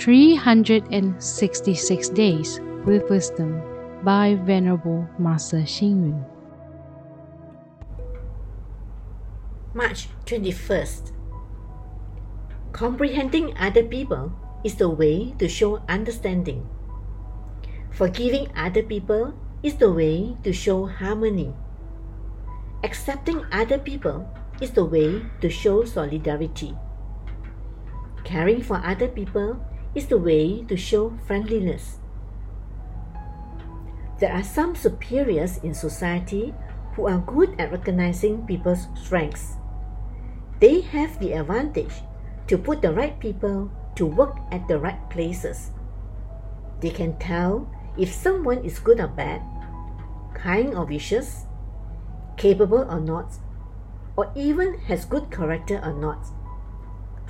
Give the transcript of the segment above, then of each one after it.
366 Days with Wisdom by Venerable Master Xing Yun. March 21st. Comprehending other people is the way to show understanding. Forgiving other people is the way to show harmony. Accepting other people is the way to show solidarity. Caring for other people is the way to show friendliness. There are some superiors in society who are good at recognizing people's strengths. They have the advantage to put the right people to work at the right places. They can tell if someone is good or bad, kind or vicious, capable or not, or even has good character or not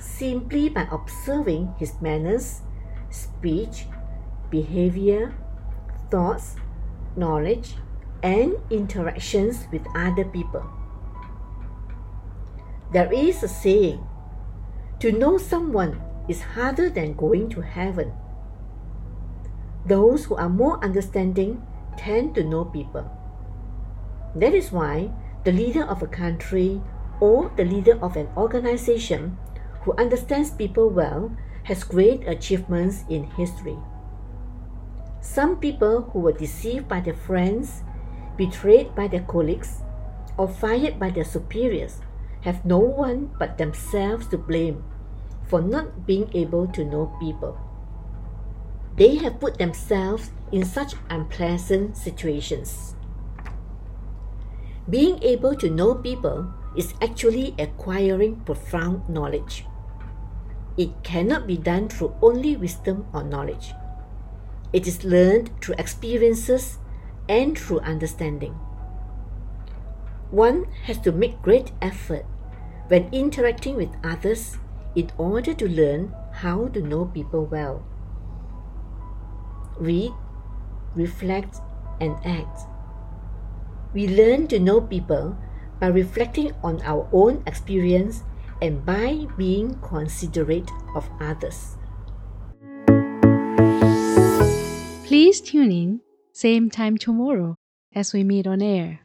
simply by observing his manners, speech, behavior, thoughts, knowledge, and interactions with other people. There is a saying to know someone is harder than going to heaven. Those who are more understanding tend to know people. That is why the leader of a country or the leader of an organization who understands people well has great achievements in history. Some people who were deceived by their friends, betrayed by their colleagues, or fired by their superiors have no one but themselves to blame for not being able to know people. They have put themselves in such unpleasant situations. Being able to know people is actually acquiring profound knowledge. It cannot be done through only wisdom or knowledge. It is learned through experiences and through understanding. One has to make great effort when interacting with others in order to learn how to know people well. Read, reflect, and act. We learn to know people by reflecting on our own experience and by being considerate of others. Please tune in, same time tomorrow as we meet on air.